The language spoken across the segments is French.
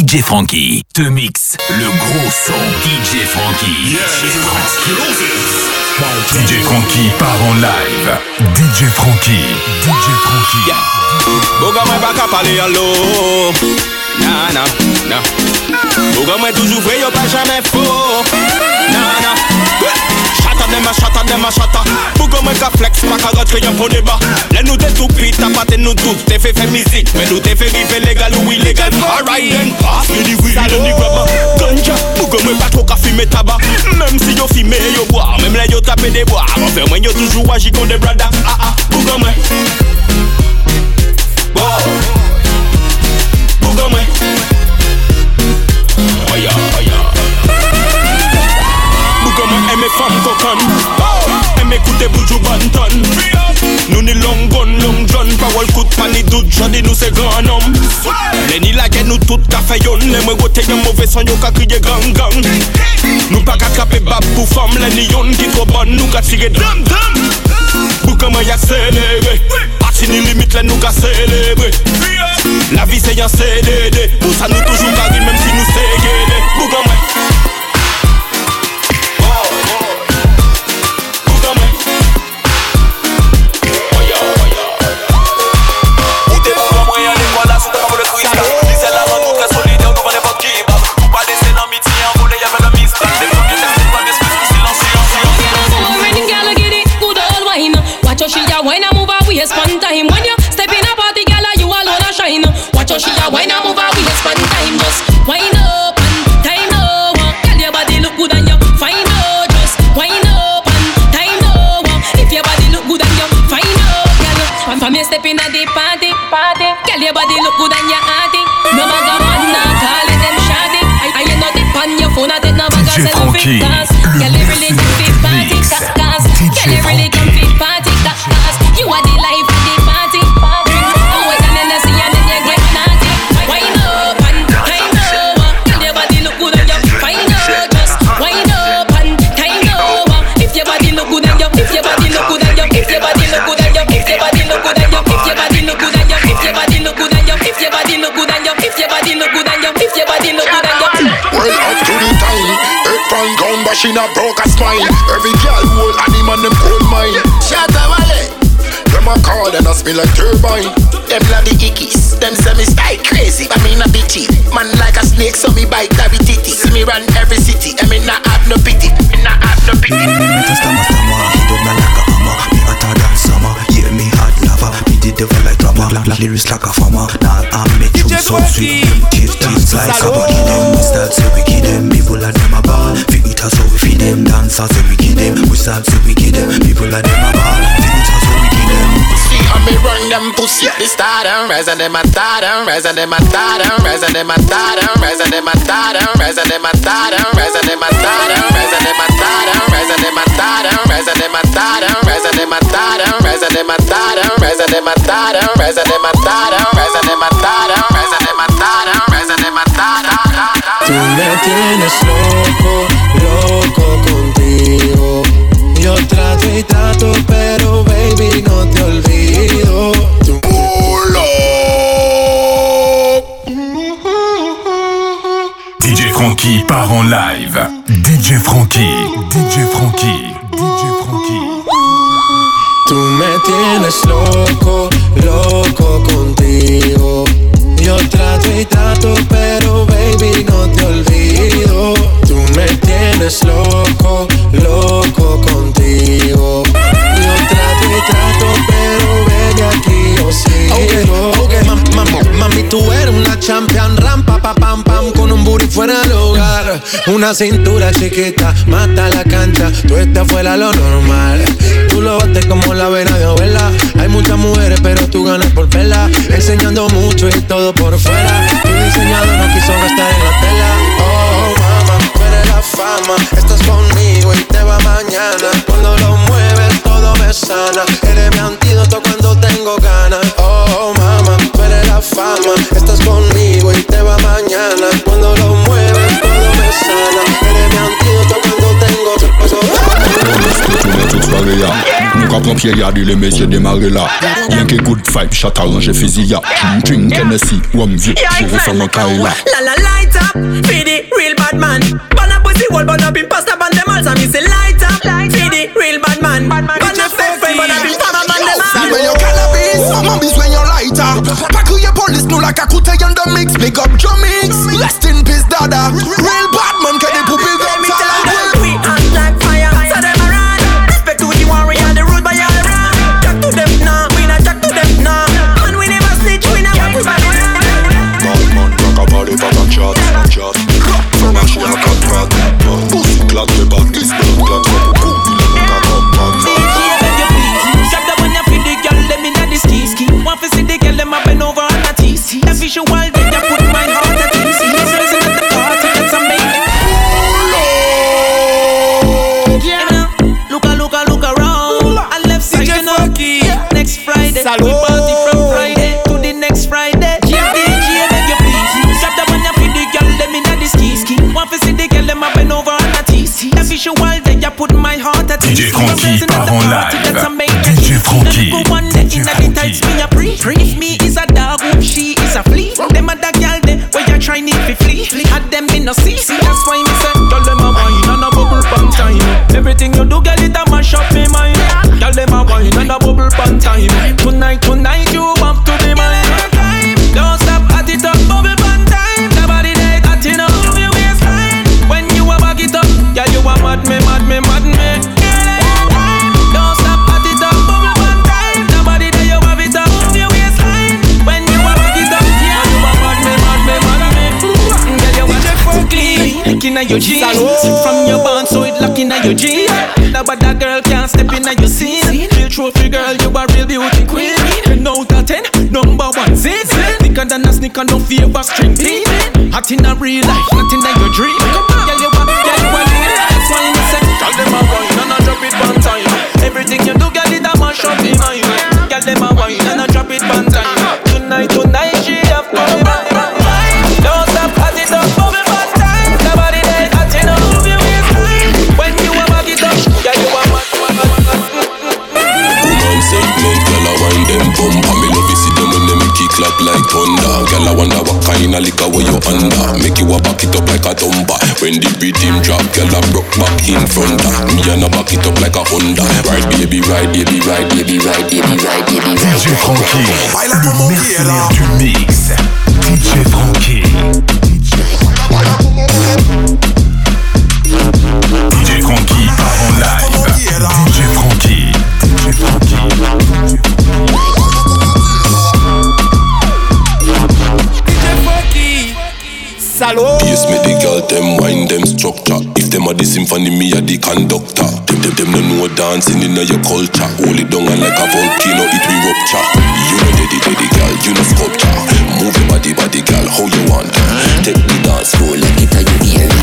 DJ Frankie te mixe le gros son. DJ Frankie. DJ Frankie part en live. DJ Frankie. DJ Frankie. Boga mwen baka pale an lo Nan nan, nan Boga mwen toujou vre yo pa jamais fo nan Chata dem a chata dem a chata Boga mwen ka flex pa ka rentre yon pou deba Le nou te toupi tapate nou tout Te fe fe mizik Men nou te fe legal ou illegal Alright then pass me the weed Salon ni graba Ganja. Pa tro ka fume taba Mem si yo fime yo boa Mem le yo tape de boa Mwen mwen yo toujou agi kon de brada. Ah ah mwen Bouga mwen Oya, oya Bouga mwen eme fam boujou ni long gun, long john Parol kout pa ni dout, jodi nou se gran om Le ni lage nou tout ka feyon Le mwen wote yon mouve son yo ka kriye gang gang Nou pa ka trape bab pou fam Le ni yon ki tro bon nou ka tire dam dam Bouga mwen ya selere Pati ni limit le nou ka celebre La vie se yon CDD Pou sa nou toujou kari menm si nou se gede Bouga mwen your body look good and. No matter man, nah call it them shawty. I you know dip on your phone, I take no bag of DJ Frankie, selfie. She not broke a spine Every girl hold and him and them cold mine Shut up valley Them a call and a smell like turbine Them bloody ickies, them say me style crazy, but me not bitchy. Man like a snake, so me bite every titty. See me run every city, and me not have no pity. Black lyrics like a farmer. Now I make you so sweet. Teeth teeth like a body them We start say we kill them, people like them a ball Fi eat us so we feed them, dancers so we kill them. We start say we kill them, people like them a ball me run them pussy at the start and rise and them a thought and rise and them a thought and rise and them a thought and rise and them a thought and rise and them a thought and rise and them a thought and rise and them a thought and rise and them a thought and rise and them a thought and rise and them a thought and rise and them a thought and rise and them a thought and rise and them a thought and rise and them a thought and rise and them a thought and rise and them a thought Tú me tienes loco, loco contigo. Yo trato trato, pero baby no te olvido. DJ Frankie part en live. DJ Frankie. DJ Frankie. DJ Frankie. Tú me tienes loco, loco contigo. Yo trato y trato, pero baby no te olvido. Tú me tienes loco, loco contigo. Yo trato y trato, pero baby aquí yo sigo. Mam- mam- Mami, tú eres una champion, rampa, pa, pam, pam, con un booty fuera del hogar. Una cintura chiquita, mata la cancha, tú estás fuera lo normal. Tú lo bates como la vena de abuela. Hay muchas mujeres, pero tú ganas por vela. Enseñando mucho y todo por fuera. Tu diseñador no quiso gastar en la tela. Fama. Estás conmigo y te va mañana. Cuando lo mueves, todo me sana. Eres mi antídoto cuando tengo ganas. Oh, mamá, tú eres la fama. Estás conmigo y te va mañana. Cuando lo mueves, todo me sana. Eres mi antídoto cuando tengo Tourne toute soirée ya Nou ka pran pied yadi le mesye demare la Yen ke good vibe, chat arrange fizi ya Drink Hennessy, wam vie, jere fè nan kay la La la la up. Feed the real bad man. Burn up pussy wall, burn up in pasta, burn them all. So me say light up. Feed the real bad man. Burn up fake friend, burn up in pasta, burn them all. When you cannabis, mummies when you lighter. Pack your police, no like a kuta on the mix. Big up your mix. Rest in peace, dada. Real bad man, From your band so it lock in your jeans. The bad girl can't step in your scene. Real trophy girl you a real beauty queen. Ten out of ten Number one zin. Thicker than a sneaker no favor string team Hot in a real life Not in a your dream. Girl you a, girl you a lead That's why me say Girl them a wine and a drop it one time. Everything you do girl it a mash up in mind Girl them a wine and a drop it one time. Tonight, tonight like thunder Girl I wonder what kind of liquor where you under Make you a back it up like a tumba When the rhythm drop, girl I broke back in front Me and I back it up like a Honda Ride baby, ride baby, ride baby, ride baby, ride baby, ride DJ Frankie, le mercenaire du mix. DJ Frankie. The symphony, me a the conductor. Them, them, them no know dancing in your culture. Hold it down and like a volcano, it will rupture. You know daddy, daddy girl, you know sculpture. Move your body, body girl, how you want. Take the dance floor like it a you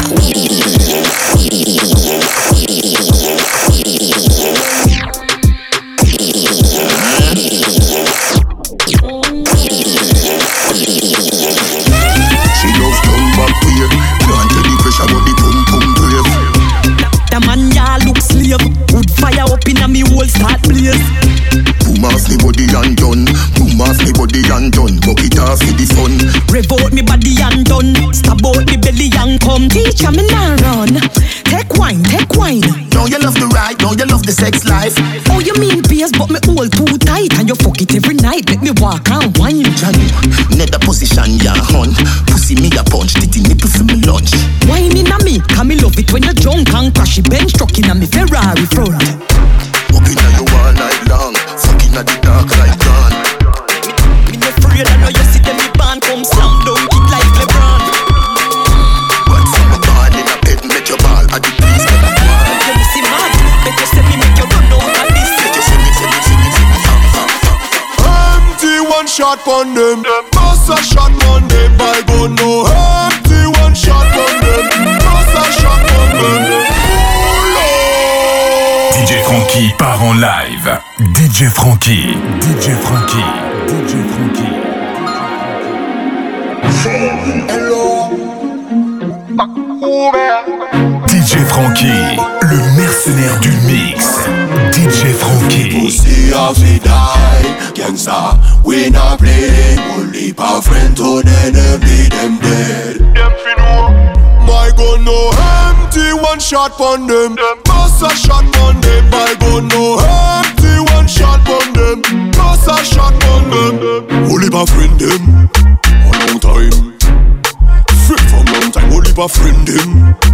come. Teacher me nah run. Take wine, take wine. Now you love the ride, now you love the sex life. Oh you mean beers but me hold too tight and you fuck it every night. Make me walk and wine. Johnny, nether position ya hun. Pussy me a punch, titty nipple for me lunch. Wine in a me, can me love it when you drunk and crash it bench truck in a me Ferrari front. Shot on them. Bust a shot on them. By gun no empty one shot on them. Bust a shot on them. DJ Frankie part en live. DJ Frankie. DJ Frankie. DJ Frankie. DJ Frankie, le mercenaire du mix. DJ Frankie. gangster. We not play, only our friend to the enemy, them dead. Them fi. My gun no empty, one shot pon them. them. Bust a shot pon them. My gun no empty, one shot pon them. Bust a shot pon them. Only our friend them. A long time. Free from long time, only our friend them.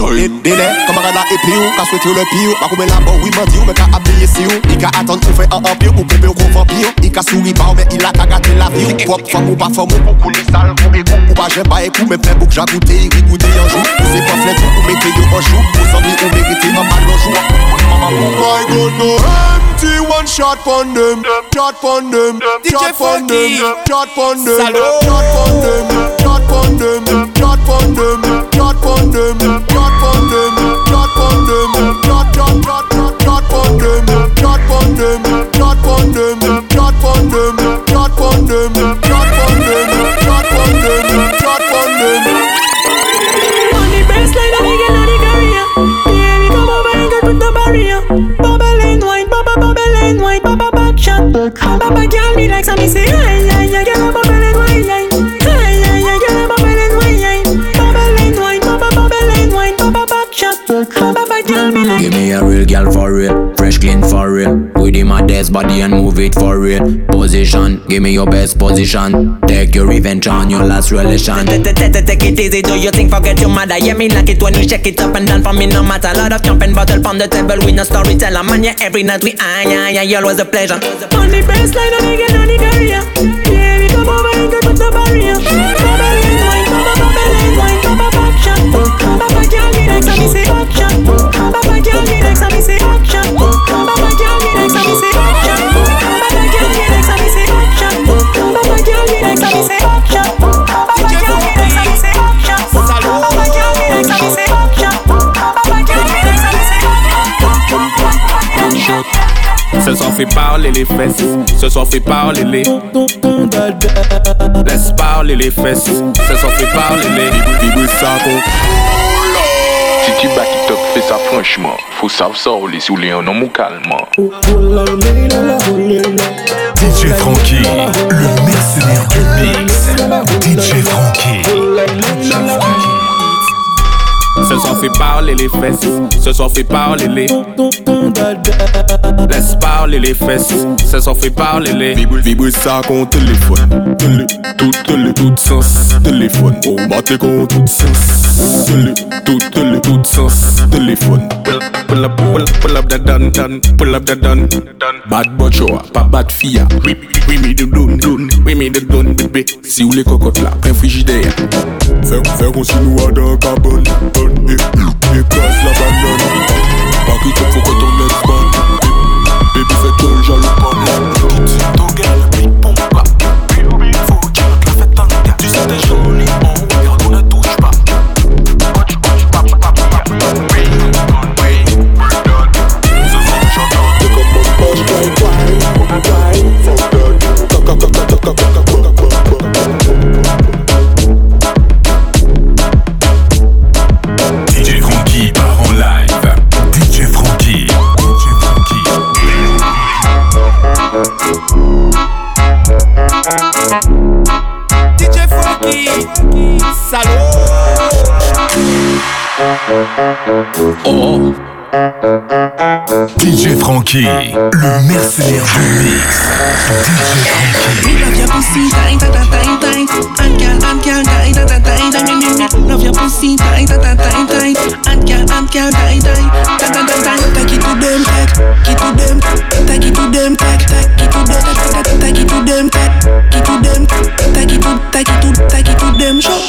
Dile, kamarada epi ou, ka swet yo le pi ou Bakou men la bo, oui mandi ou, men ka abdeye si ou I ka atan ou fe an an pi ou, ou ou kon vampi ou I ka souri ba ou, men il a ka gate la vi ou Pop fam ou pa fam ou, pou kou li sal pou e kou Ou pa jen ba e kou, men fe bouk jagoute, i rigoute yon jou Ou se pa flet ou, ou yo an jou Ou zami ou merite an mal an jou My God, no empty, one shot pon them Shot pon them, shot pon them Shot pon them, shot pon them Shot pon them, shot pon them Shot pon them, shot pon them Shot pon them, shot, shot, shot, shot Shot pon them, shot pon them Shot pon them, shot pon them Shot pon them, shot pon them Shot pon them, shot pon them On the baseline and again on the career Baby come over and get with the barrier Bubble and wine, bubble, bubble and wine Bubble back shot Bubble girl me like some me say body and move it for real. Position, give me your best position. Take your revenge on your last relation. Take it easy, do you think forget your mother? Yeah, me like it when you shake it up and down for me no matter. A lot of jumping bottle from the table, we no storyteller. Man, yeah, every night we ah, yeah, yeah, always a pleasure. On the baseline and again on the career. Ce soir fait parler les fesses, ce soir fait parler les Laisse parler les fesses, ce soir fait parler les Bibou Si tu bats qui top, fais ça franchement. Faut savoir ça, les sous les noms calmement. DJ Frankie, le mercenaire du mix. DJ Frankie. Ce soir fait parler les fesses, ce soir fait parler les Laisse parler les fesses, ce soir fait parler les Vibre ça con téléphone. Télé, tout télé, tout sens. Téléphone, oh battez con tout sens. Télé, tout télé, tout sens. Téléphone. Pull up, pull up, pull up the dun dun, pull up the dun Bad bochoa, pas bad fia We, we me the dun dun, we me the dun baby Si ou les cocottes là, prends frigidaire. Faire, faire on si nous a dans carbone. Bonne et, et casse la banane Pas qui te faut que ton Oh. DJ Frankie, le mercenaire du mix. DJ Frankie. Love your pussy. Love your pussy to them, take, it to them, take it to them, take, take it to them, take, take, take it to them, take, it to them, take it to, take it to, take it to them. Show.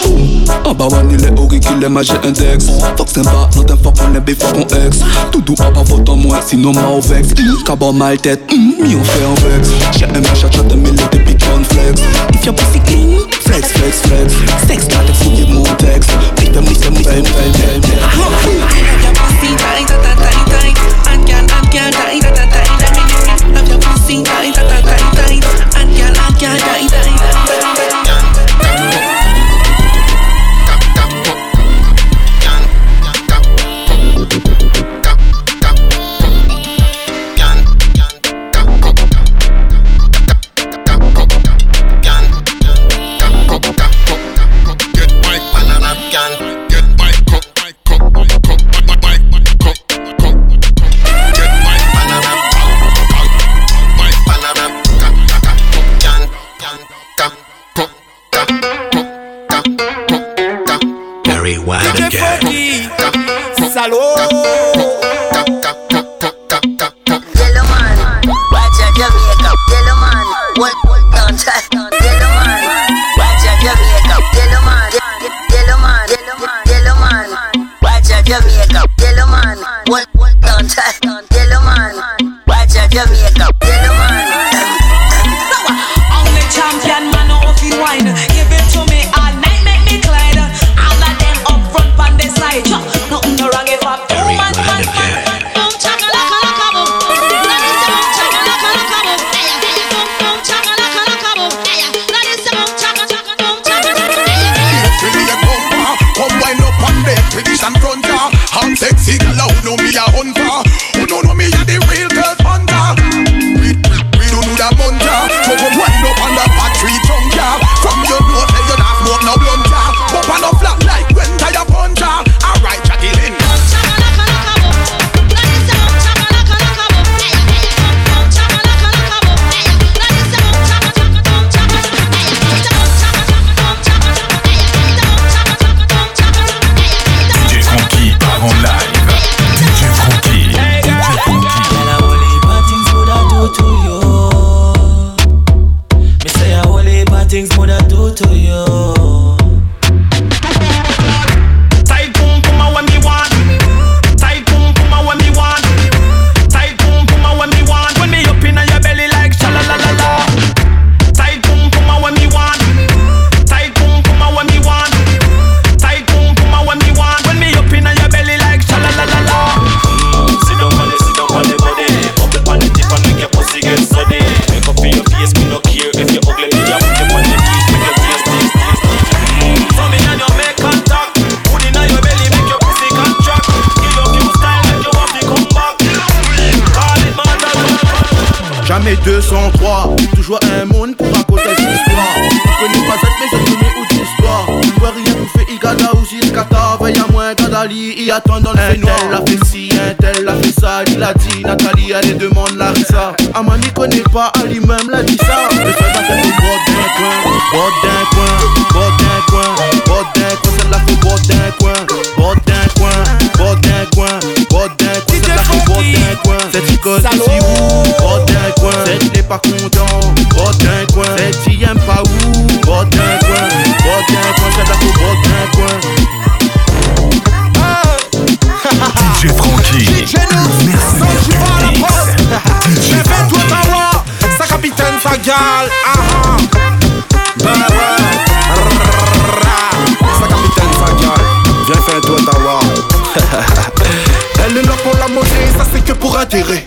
Abawan il est auriculaire, mais j'ai un dex Fuck sympa, not un fuck on est before ton ex Tout doux à pas vote moi, sinon ma au vex. Cabot mal tête, mi on fait un vex. J'ai un méchant chat de mille des big flex. If your pussy clean, flex, flex, flex. Sex, pas de fouiller mon texte Putain, oui, c'est moi, c'est moi, c'est moi Love your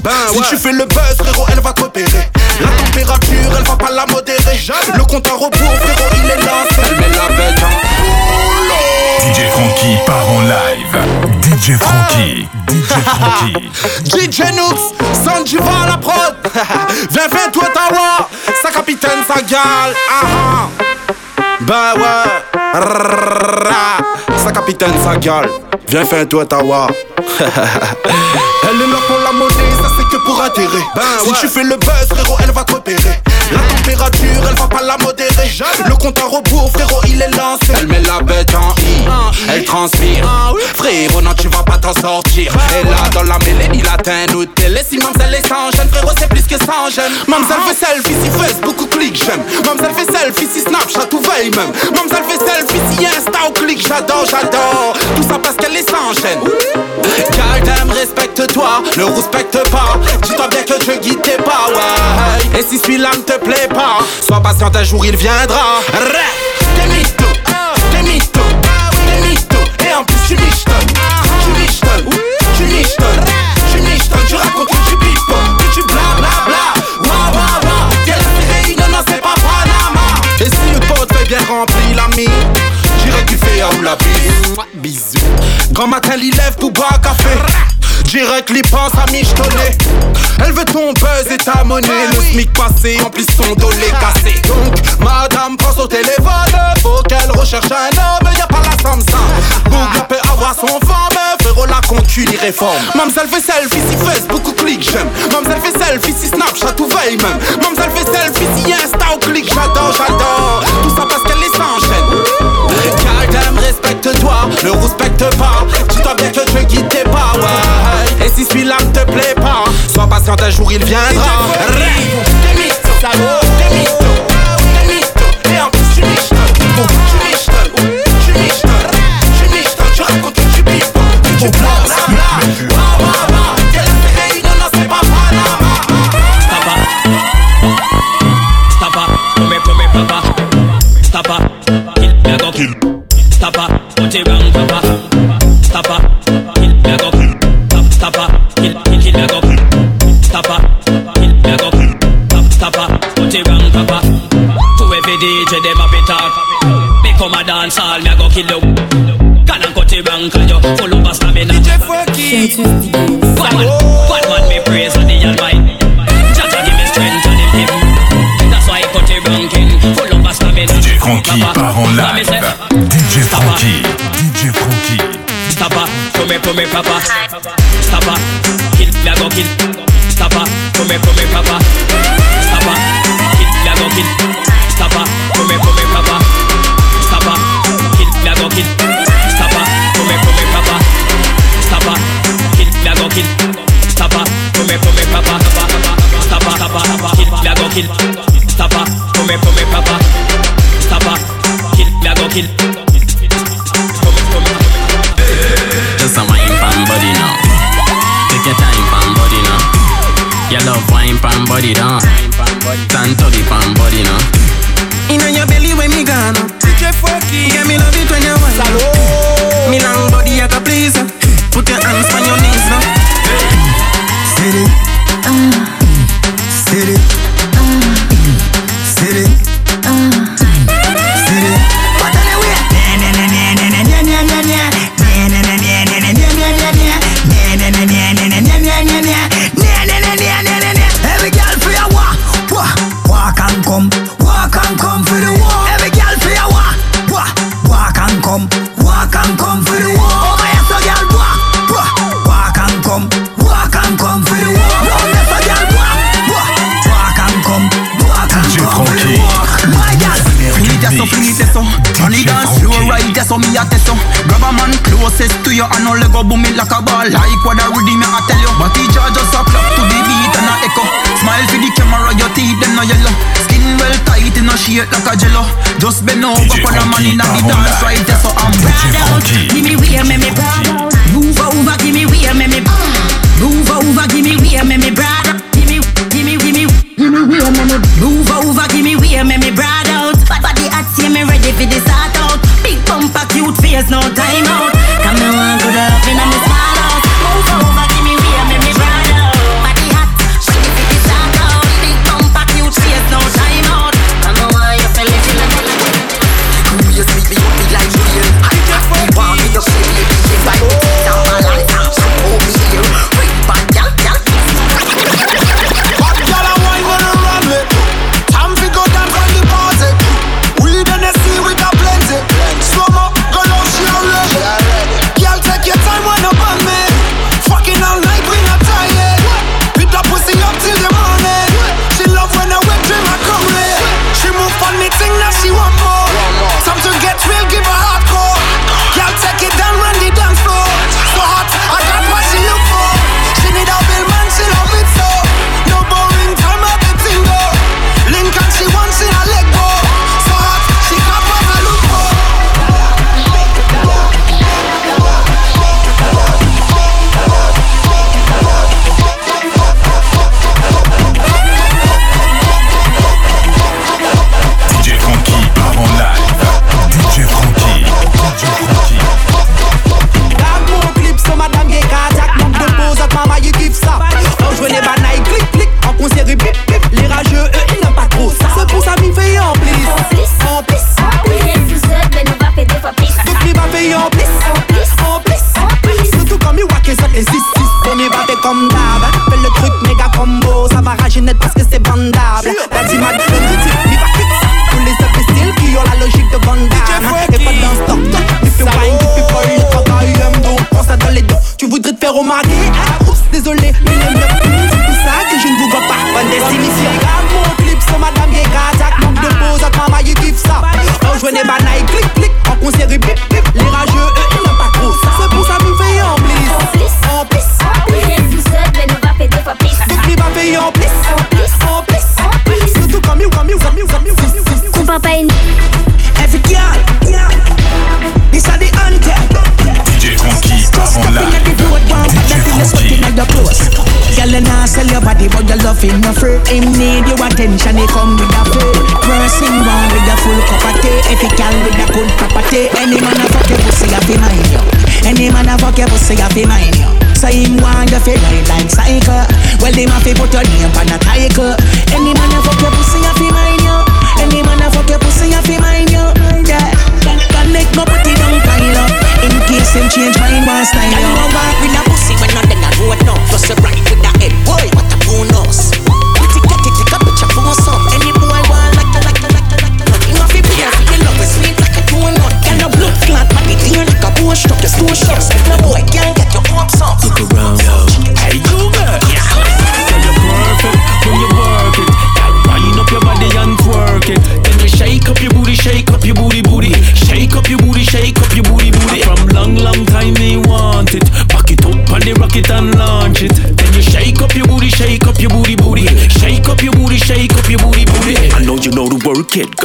Ben si tu fais le buzz, frérot, elle va coopérer. La température, elle va pas la modérer. Le compte à rebours, frérot, il est là. Elle met la bête en DJ Frankie part en live. DJ Frankie, DJ Frankie. DJ Nooks, Sanjiva à la prod. Viens, toi Sa capitaine, sa gale. Ah ah. Ben ouais. Sa capitaine, sa gale. Viens, fais toi ta Elle est là pour la monnaie, ça c'est que pour atterrir. Ben, si tu fais le buzz, frérot, elle va coopérer. La température, elle va pas la modérer. Le compte à rebours, frérot, il est lancé. Elle met la bête en elle transpire. Ah frérot, non, tu vas pas t'en sortir. Et là, dans la mêlée, il atteint nous télé. Si mamselle est sans gêne, frérot, c'est plus que sans gêne. Mamselle fait selfie, si Facebook ou clic, j'aime. Mamselle fait selfie, si Snapchat ou veille même. Mamselle fait selfie, si Insta ou clic, j'adore, j'adore. Tout ça parce qu'elle est sans gêne. Gardem, respecte-toi, ne respecte pas. Dis-toi bien que je guide tes pas, ouais. Et si celui-là ne te plaît pas, sois patient, un jour il viendra. T'es tu michetonnes, tu michetonnes. Tu racontes que tu pipo, que tu blablabla. Wa wa wa, quelle réunion, non, c'est pas Panama. Et si le pote fait bien rempli l'ami, j'irai kiffer à la bise. Bisous. Grand matin, il lève pour boire café. Direct les pinces à michetonner. Elle veut ton buzz et ta monnaie. Le smic passé, en plus son dolé cassé. Donc, madame, pense au téléphone. Faut qu'elle recherche un homme, y'a pas la Samsung. Google peut avoir son femme, frérot, la concu, les réformes. Mamselle fait selfie si fesse, beaucoup clic, j'aime. Mamselle fait selfie si Snapchat tout veille même. Mamselle fait selfie si Insta ou clic, j'adore, j'adore. Tout ça parce qu'elle les enchaîne. Car respecte-toi, ne respecte pas. Dis-toi bien que je guide tes pas, ouais. Et si celui-là ne te plaît pas, sois patient, un jour il viendra. me papa. Stop her. Kill, me, I go kill. already, me I tell you. But teacher just a plug to the beat and a echo. Smile for the camera, your teeth them no yellow. Skin well tight in a shape like a jello. Just bend over for the money in the dance right there, so I'm proud out. Give me wear, make me proud out. Move over, give me wear, make me. Move over, give me wear, make me proud out. Give me, give me, give me, give me wear, make me. Move over, give me wear, make me proud out. Body hot, see me ready for the start out. Big bumper, cute face, no time out.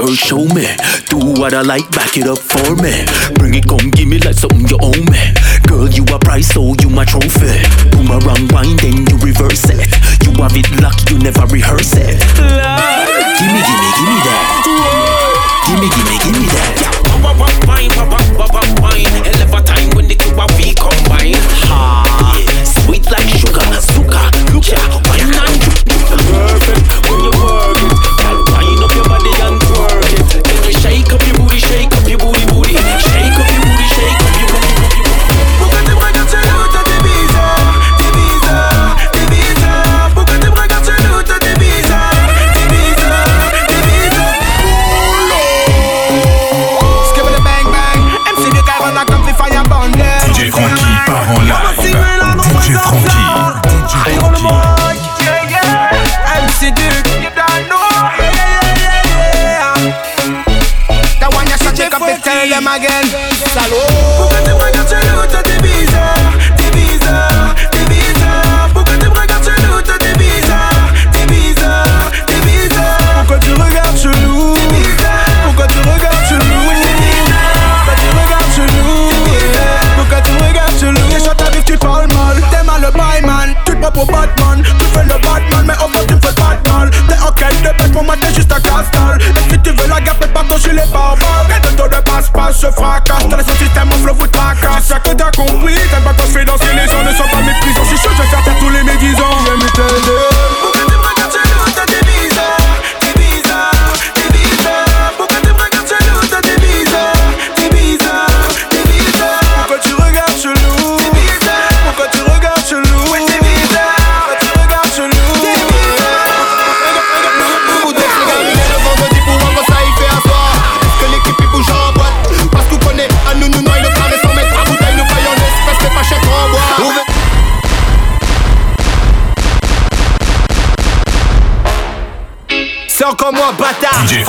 girl, show me. Do what I like, back it up for me. Bring it, come give me like something you owe me. Girl, you a prize, so you my trophy. Boomerang wind, then you reverse it. You have it luck, you never rehearse it. Gimme, gimme, gimme that. Gimme, gimme, gimme that. Wah wah wine, wah wah wah wine. Eleven time when the two of we combine. Ha, sweet like sugar, sugar. Look ya, wine and juice. Perfect.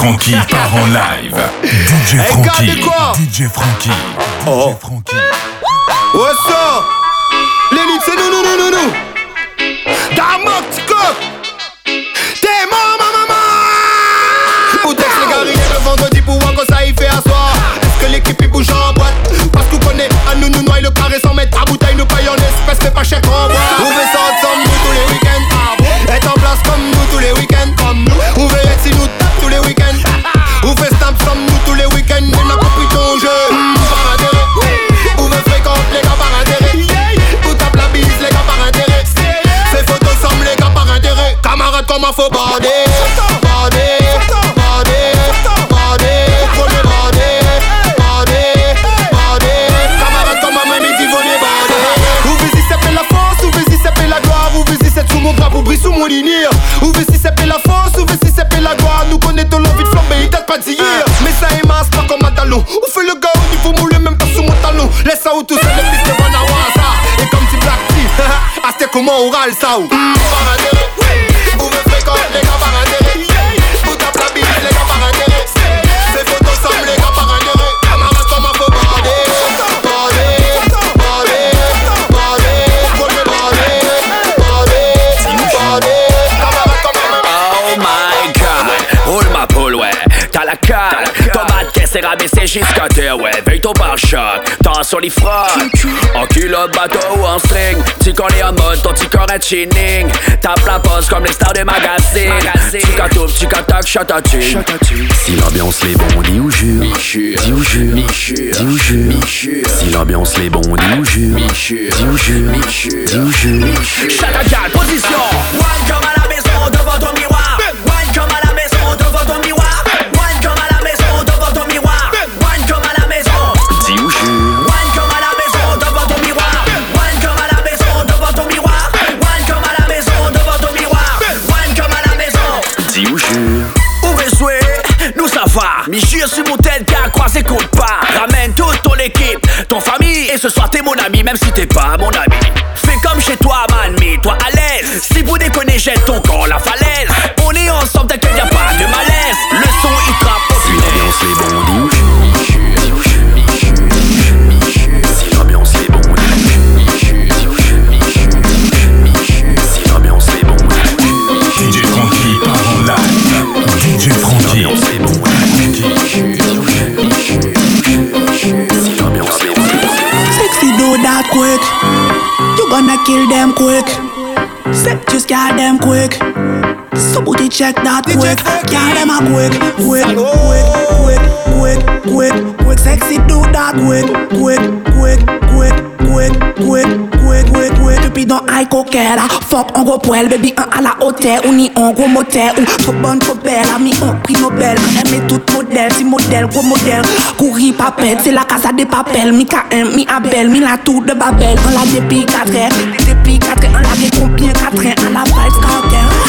Frankie part en live. DJ hey, Frankie. Quoi DJ Frankie. Oh. DJ Frankie. What's up? C'est nous, nous, nous, nous, nous. Damok, T'es mort, ma maman. Ou texte les garés le vendredi pour voir quand ça y fait à. Est-ce que l'équipe y bouge en boîte? Parce qu'on connaît, à nous, nous noyer le carré sans mettre à bouteille, nous paye en espèces, mais pas cher qu'on boit. Oh my god, roule ma poule, ouais. T'as la carte, ton caisse jusqu'à terre, ouais. Veille ton pare-choc, t'en sur les. Culotte, bateau ou en string. Tu connais en mode, ton petit corps est chinning. Tape la pose comme les stars des magazines. Tu catouves, tu catac, shot à tu. Si l'ambiance les bon, dis ou jure. Dis ou jure. Dis ou jure. Si l'ambiance les bon, dis ou jure. Dis ou jure. Dis ou jure. Chata gal, position. Wine comme à la maison devant ton miroir. Ça va. Mais jure sur mon tête a croisé compte pas. Ramène toute ton équipe, ton famille. Et ce soir t'es mon ami, même si t'es pas mon ami. Fais comme chez toi, man, mets-toi à l'aise. Si vous déconnez, jette ton corps la falaise. Check that quick. Got them a quick, quick, quick, quick, quick, quick, quick. Sexy do that quick, quick, quick, quick, quick, quick, quick, quick, quick. Depuis dans high coquette, fuck en gros poil, baby un à la hauteur ou ni en gros moteur ou trop bonne, trop belle, ami un prix Nobel. Aimé tout modèle, si modèle, gros modèle. Courir papel, c'est la casa des papels. Mi KM, mi Abel, mi la tour de Babel. On l'a depuis 4 heures, depuis 4 heures, on l'a combien 4 heures, on la vibe skanker.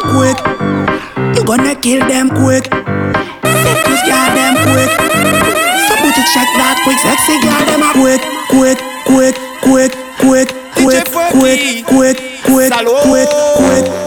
Sexy that quick, you gonna kill them quick. Just got them quick. Somebody check that quick, sexy got them a quick, quick, quick, quick, quick, quick, quick, quick, quick, quick, quick, quick, quick,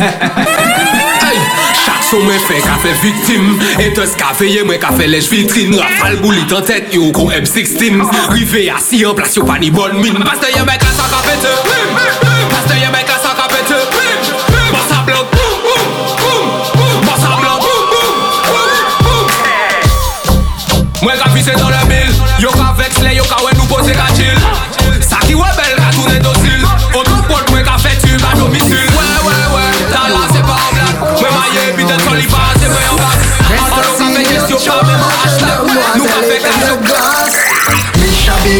Chak son mwen fe ka fe viktim Etes ka veye mwen ka fe lej vitrin Rafal boulit an tet yo kon M16 Rive yasi an plas yo pa ni bon min Paste ye mwen ka sa ka fete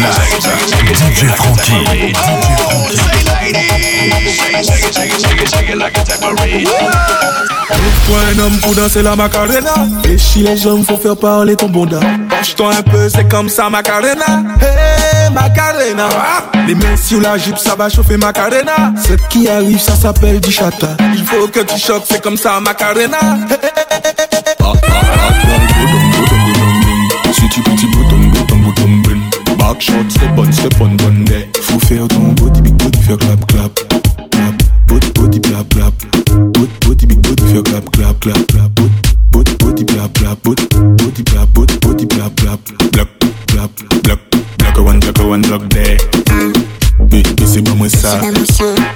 Frankie. DJ Frankie. Un homme pour danser la macarena. Fléchis les jambes, faut faire parler ton bonda Penche-toi un peu, c'est comme ça Macarena. Hey Macarena. Les mains sur la jupe, ça va chauffer Macarena. Ce qui arrive, ça s'appelle du chata. Il faut que tu choques, c'est comme ça Macarena. Si tu petit bouton, bouton, bouton, shot, step on, step on, bon day Faut faire ton body, big body, faire clap, clap Clap, body, body, clap, clap. Body, body, big body, faire clap, clap, clap, clap. Body, body, body, clap, clap. Body, body, clap, body, body, clap, clap. Block, clap, Block a one, block a one, block there Mais, mais c'est pas moi ça.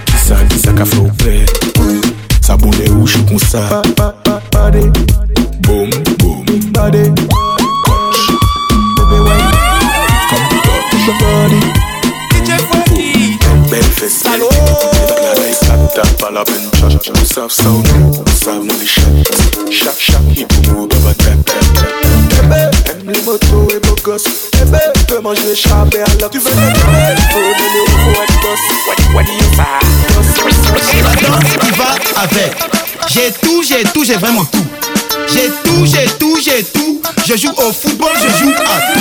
Qui ça, qui ça qu'a fait au père Ça bon les rouges comme ça? J'ai tout, j'ai tout, j'ai vraiment tout. J'ai tout, j'ai tout, j'ai tout. Je joue au football, je joue à tout.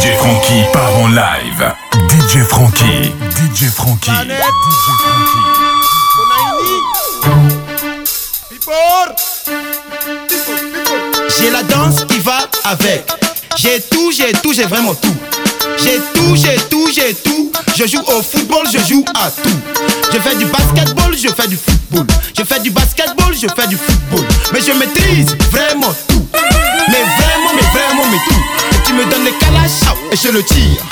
DJ Frankie part en live. DJ Frankie. DJ Frankie. Frankie. J'ai la danse qui va avec. J'ai tout, j'ai tout, j'ai vraiment tout. J'ai tout, j'ai tout, j'ai tout. Je joue au football, je joue à tout. Je fais du basketball, je fais du football. Je fais du basketball, je fais du football. Mais je maîtrise vraiment tout. Mais vraiment, mais vraiment, mais tout. Tu me donnes les calaches et je le tire.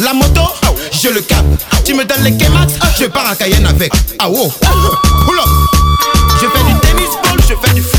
La moto, je le cap. Tu me donnes les K-Max, je pars à Cayenne avec. Ah oh. value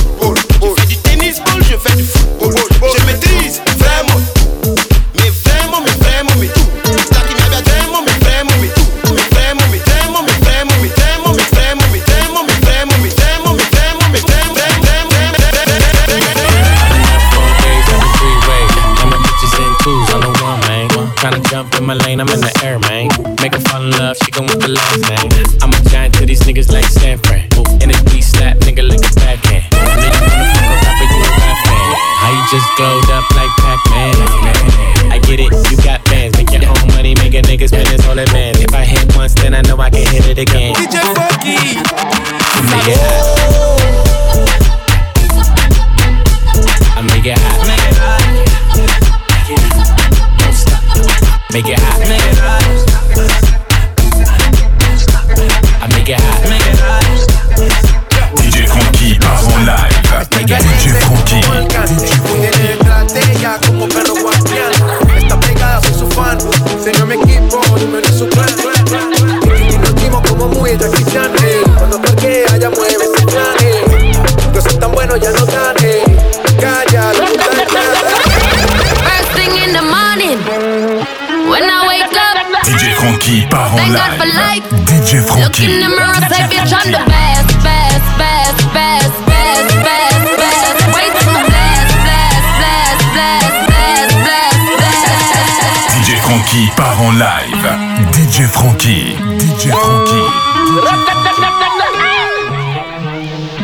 Look Frankie. in the mirror, say, bitch, I'm the best, best, best, best, best, best, best. Way too blessed, blessed, blessed, blessed, blessed, blessed, blessed. DJ Frankie part en live. DJ Frankie. DJ Frankie.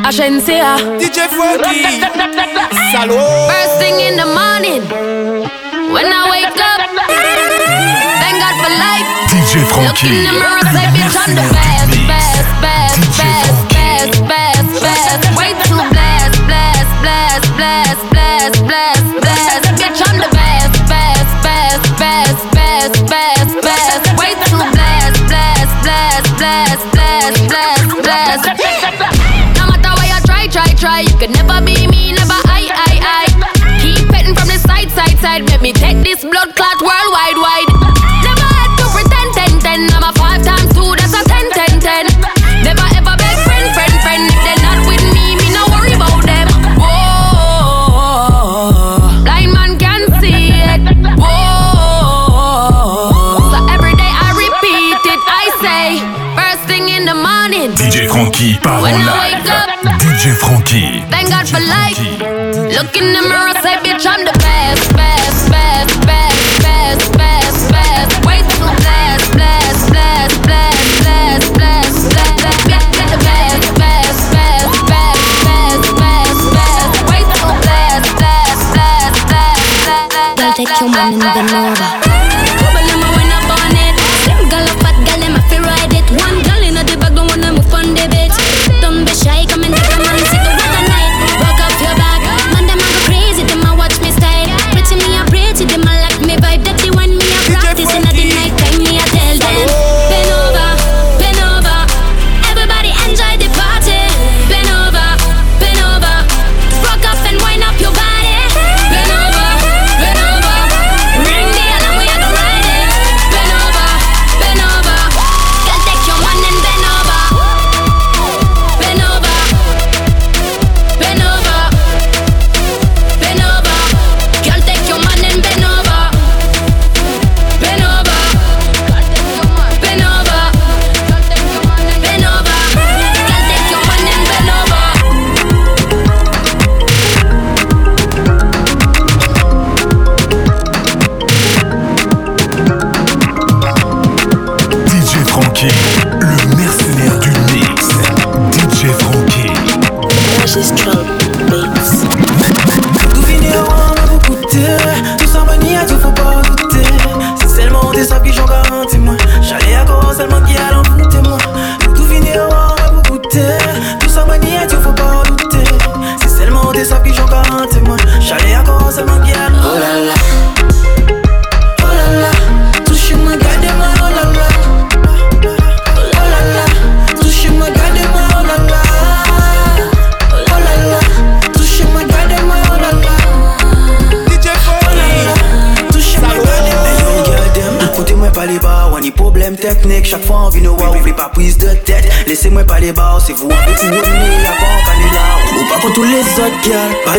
Agencia. DJ Frankie. Salaud. First thing in the morning, when I wake up, thank God for life. DJ Frankie. You could never be me, never I, I, I. Keep petting from the side, side, side. Make me take this blood clot worldwide, wide. God for life. Look in the mirror, say, bitch, I'm the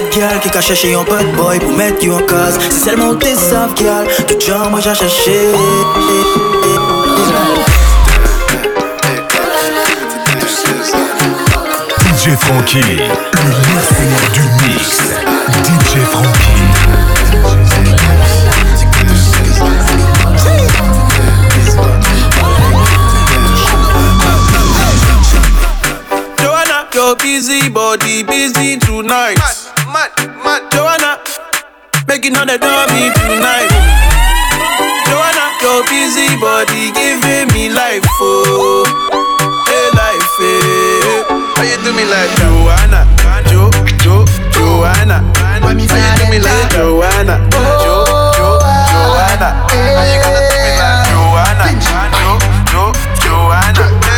de gars qui cache chercher un bad boy pour mettre you en case C'est seulement tes savent gars, tout genre moi j'ai cherché DJ Frankie, le mercenaire du mix. DJ Frankie. Your busy body busy tonight. Mad, mad, Joanna, making all the dummy tonight. Joanna, your busy body giving me life, oh, hey life, hey. How you do me like Joanna, Jo, Jo, Joanna? How you do me like Joanna, Jo, Jo, Joanna? How you gonna do me like Joanna, Jo, Jo, Joanna? Joanna,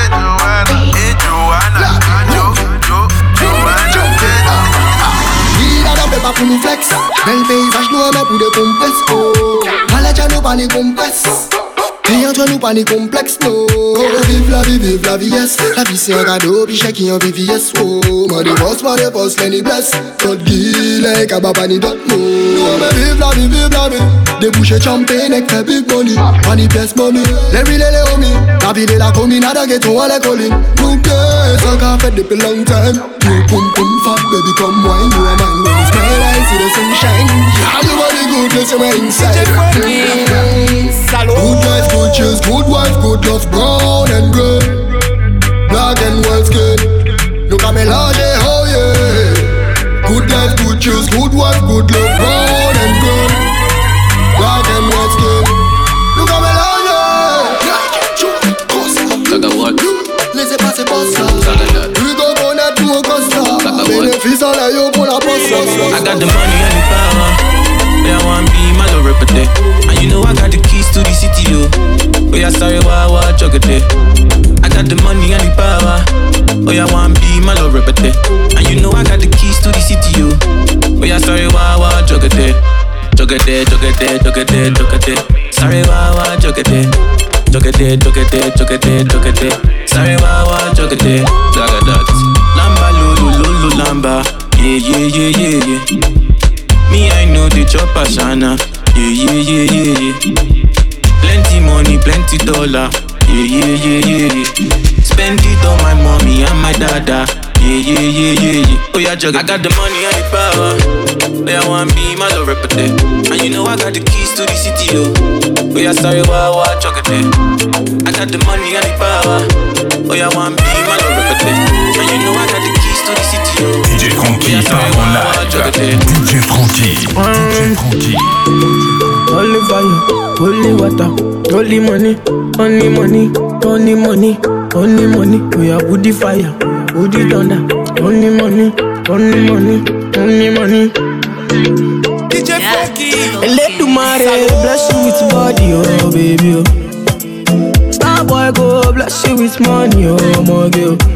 Il a la pepa pour nous flex. Bel paysage nous remet pour des complexes Oh. Allez tiens nous pas ni Et entre nous pas ni complexes no. Vive la vie, vive la vie yes. La vie c'est un cadeau puis chèque qui en VVS Oh. Moi des boss, moi des boss, les ni bless Code guillet, kababa ni dot mo Nous mais vive la vie, vive la vie. Des bouchées champagne avec fait big money. Pas ni pièce mommy. Les real et les homies. La ville et la commune à la ghetto à les collines Nous que ça qu'a fait depuis long time You pum pum fat baby come wine You are mine. When you smile I see the sunshine Yeah you are the goodness you are inside Good life, good choose, good wife, good love Brown and grey Black and white skin. Look at me large, oh yeah. Good life, good choose, good wife, good love Brown Costa Bénéfice en l'aïe pour la poste I got the money and the power. Yeah, I want be my little rapper day. And you know I got the keys to the city, yo. Oh yeah, sorry, why, why, jog it day. I got the money and the power. Oh yeah, I want be my little rapper day. And you know I got the keys to the city, yo. Oh yeah, sorry, why, why, jog it day. Jog it day, jog it day, jog it day, jog it day. Sorry, why, why, jog it day. Jog it day, jog it day, jog it day, jog it day. Sorry, why, why, jog it day. Lamba. Yeah, yeah, yeah, yeah, yeah. Me, I know the chop ashana. Yeah, yeah, yeah, yeah, yeah. Plenty money, plenty dollar. Yeah, yeah, yeah, yeah, yeah. Spend it on my mommy and my dada. Yeah, yeah, yeah, yeah, yeah. Oh, yeah, jug. I got the money and the power. Oh, yeah, want be my love rapper. And you know I got the keys to the city, yo. Oh, yeah, sorry, why, why, jug it. Eh. I got the money and the power. Oh, yeah, want be my love rapper. And you know I got the keys to the city. DJ Frankie part en live. DJ Frankie. DJ Frankie. holy fire, holy water, holy money, only money, only money, only money. We are woody fire, woody thunder, only money, only money, only money. DJ Funky. Let the mare bless you with body, oh baby. Oh. Star boy go bless you with money, oh my girl.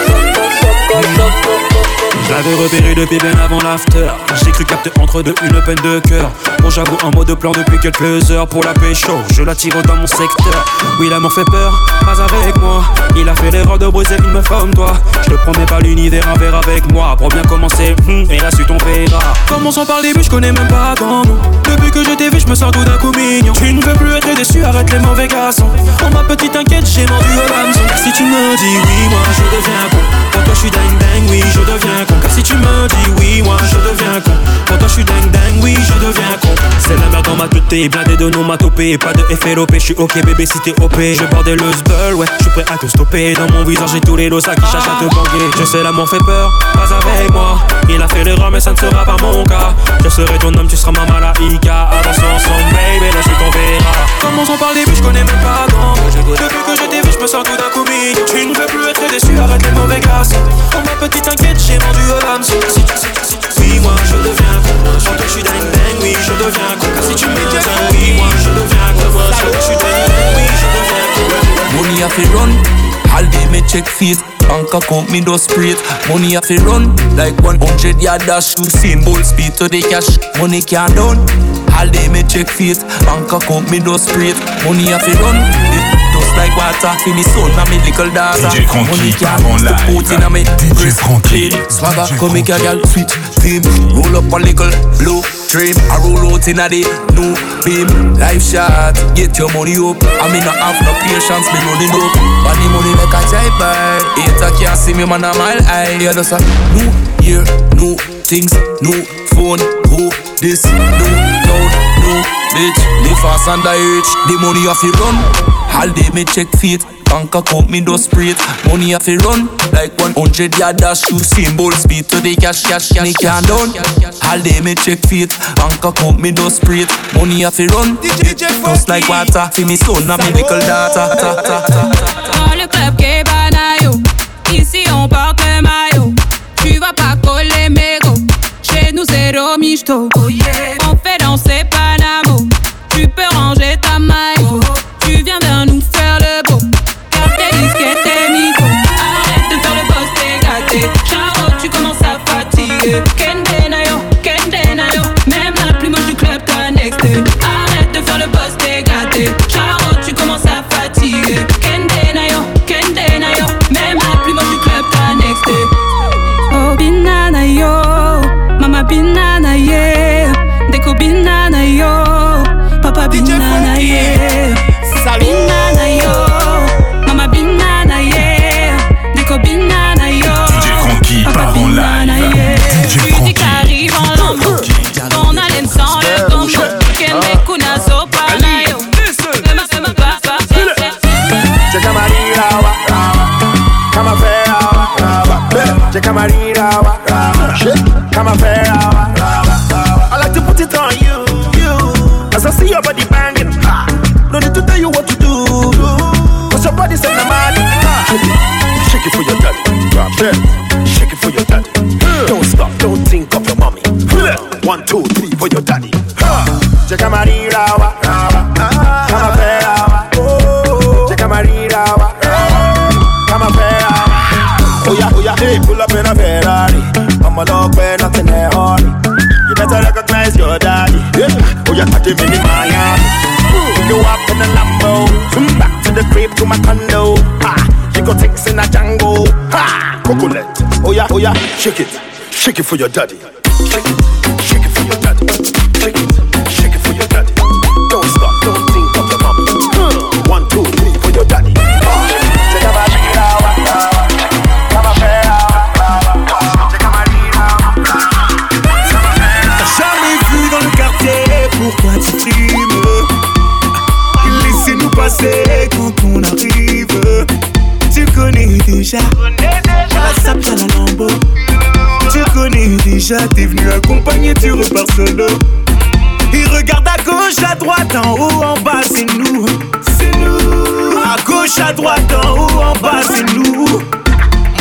Je l'avais repéré depuis bien avant l'after. J'ai cru capter entre deux une peine de cœur. Bon j'avoue en mode plan depuis quelques heures Pour la pécho, je la tire dans mon secteur. Oui l'amour fait peur, pas avec moi. Il a fait l'erreur de briser une meuf comme toi. Je te promets pas l'univers un verre avec moi. Pour bien commencer, hum, et la suite on verra Commençons par le début, je connais même pas ton nom Depuis que je t'ai vu, je me sens tout d'un coup mignon. Tu ne veux plus être déçu, arrête les mauvais garçons. Oh ma petite inquiète, j'ai vendu au Si tu me dis oui, moi je deviens con. Pour toi je suis dingue dingue, oui je deviens con Car si tu me dis oui, moi je deviens con. Pour toi je suis dingue dingue, oui je deviens con. C'est la merde dans ma tête, blindé de nomatopée. Pas de FLOP, je suis ok bébé si t'es OP Je bordais le sbull, ouais, je suis prêt à te stopper. Dans mon visage j'ai tous les lots, ça qui cherchent à te banguer Je sais l'amour fait peur, pas avec moi. Il a fait l'erreur mais ça ne sera pas mon cas. Je serai ton homme, tu seras ma malaïka. Avançons ensemble baby, la suite on verra. Commençons par le début, je connais même pas ton Depuis que je t'ai vu, je me sens tout d'un coup Tu ne veux plus être déçu, arrête les mauvais garçons Oh ma petite inquiète, j'ai vendu tu, si tu, si tu, oui moi je deviens con. Sur toi je suis dingue dingue, oui je deviens con. Car si tu me dis oui moi je deviens con. Sur toi je suis dingue dingue, oui je deviens con. Money have to run, all day me check feet Bank account me do Money have to run, like 100 yard dash To same bull speed to the cash. Money can't down, all day me check feet Bank account me do spray Money have to run, it just like water For me son and me little daughter DJ Money can't en put live. put in me wrist clean. Swagger come make a girl sweet team. Roll up a little blue dream I roll out in a the new beam. Life shot, get your money up. I mean not have no patience, me running up. Money money make a jive by. Hater can't see me man a mile high. Yeah that's a new year, new things, new phone. Who this, new cloud, new bitch. Live fast and die rich The money off you run. All day me check feet Bank account me do spray it Money off you run Like 100 yard dash to same bull speed To the cash, cash, cash, me can't down All day me check feet Bank account me do spray it Money off you run just like water. See me son and me little daughter. Ta, ta, ta, ta. Dans le club qu'est Banayo Ici on porte le maillot. Tu vas pas coller mégot Chez nous zéro michto Shake it, shake it for your daddy. Shake it, shake it for your daddy. Shake it, shake it for your daddy. Don't stop, don't think of the mom. One, two, three for your daddy. Jamais vu dans le quartier, pourquoi tu trimes? Laissez-nous passer quand on arrive. Tu connais déjà. Chat, t'es venu accompagner, tu repars solo. Il regarde à gauche, à droite, en haut, en bas, c'est nous. C'est nous. À gauche, à droite, en haut, en bas, c'est nous.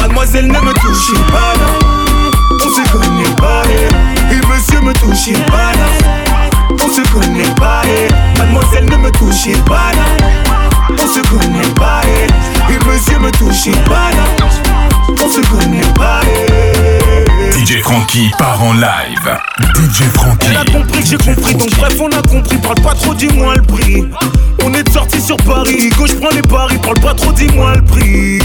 Mademoiselle ne me touche pas, non. On se connaît pas, eh. et monsieur me touche pas, non. On se connaît pas, eh. mademoiselle ne me touche pas, non. On se connaît pas, eh. et monsieur me touche pas, non. On se connaît pas, DJ Frankie part en live. DJ Frankie. Elle a compris que j'ai compris, donc bref, on a compris. Parle pas trop, dis-moi le prix. On est sorti sur Paris, gauche prends les paris. Parle pas trop, dis-moi le prix.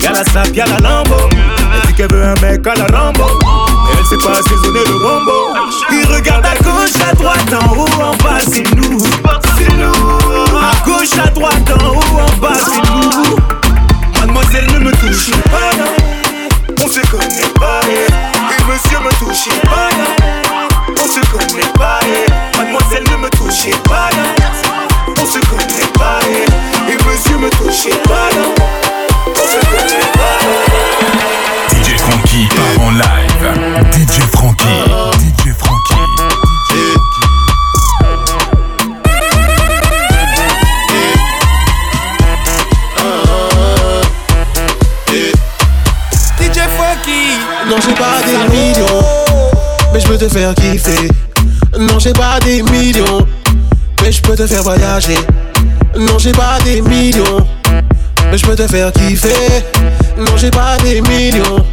Y'a la sape, y'a la lambo. Elle dit qu'elle veut un mec à la Rambo. Mais elle sait pas assaisonner le rombo. Il regarde à gauche, à droite, en haut, en bas, c'est nous. C'est nous. À gauche, à droite, en haut, en bas, c'est nous. Mademoiselle ne me touche pas, non. On se connaît pas, eh. et monsieur me touche pas, non. On se connaît pas, eh. mademoiselle ne me touche pas. On se connaît pas, eh. et monsieur me touche pas, peux te faire kiffer Non j'ai pas des millions Mais je peux te faire voyager Non j'ai pas des millions Mais je peux te faire kiffer Non j'ai pas des millions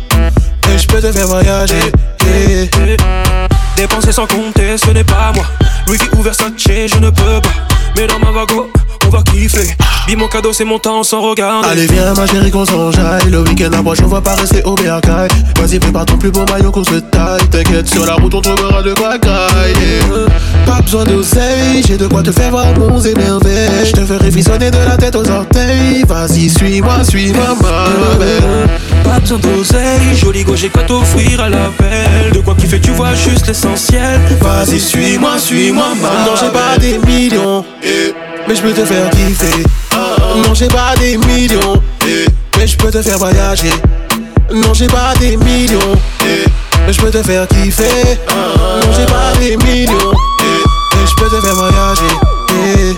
Mais je peux te faire voyager. Dépenser sans compter, ce n'est pas moi. Louis V ou Versace, je ne peux pas. Mais dans ma vago, va kiffer. Mon cadeau, c'est mon temps sans regarder. Allez viens ma chérie qu'on s'enjaille Le week-end approche on va pas rester au bercail. Vas-y prépare ton plus beau maillot qu'on se taille. T'inquiète sur la route on trouvera de quoi cailler. Pas besoin d'oseille J'ai de quoi te faire voir mon émerveil Je te ferai frissonner de la tête aux orteils. Vas-y suis-moi, suis-moi ma belle. Pas besoin d'oseille, joli go, j'ai quoi t'offrir à la belle. De quoi kiffer, tu vois juste l'essentiel. Vas-y suis-moi, suis-moi ma Non j'ai pas des millions Mais je peux te faire kiffer. Non j'ai pas des millions. Mais je peux te faire voyager. Non j'ai pas des millions. Mais je peux te faire kiffer. Non j'ai pas des millions. Mais je peux te faire voyager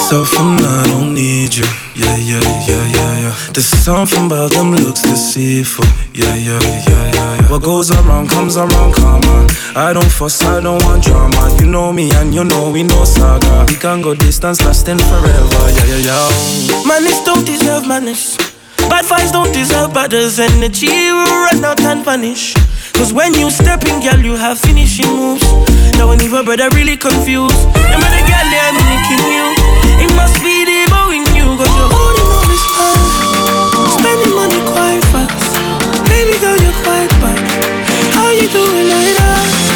And I don't need you. Yeah, yeah, yeah, yeah, yeah. There's something about them looks deceitful. Yeah, yeah, yeah, yeah, yeah. What goes around comes around, come on. I don't fuss, I don't want drama. You know me and you know we know saga. We can go distance, lasting forever. Yeah, yeah, yeah. Manners don't deserve manners. Bad vibes don't deserve batters. Energy will run out and vanish. Cause when you step in, girl, you have finishing moves. Now when even brother really confused. And when the girl there mimicking you, must be the boy in you. Cause you're holding on this fast. Spending money quite fast. Baby girl, you're quite bad. How you doing like that?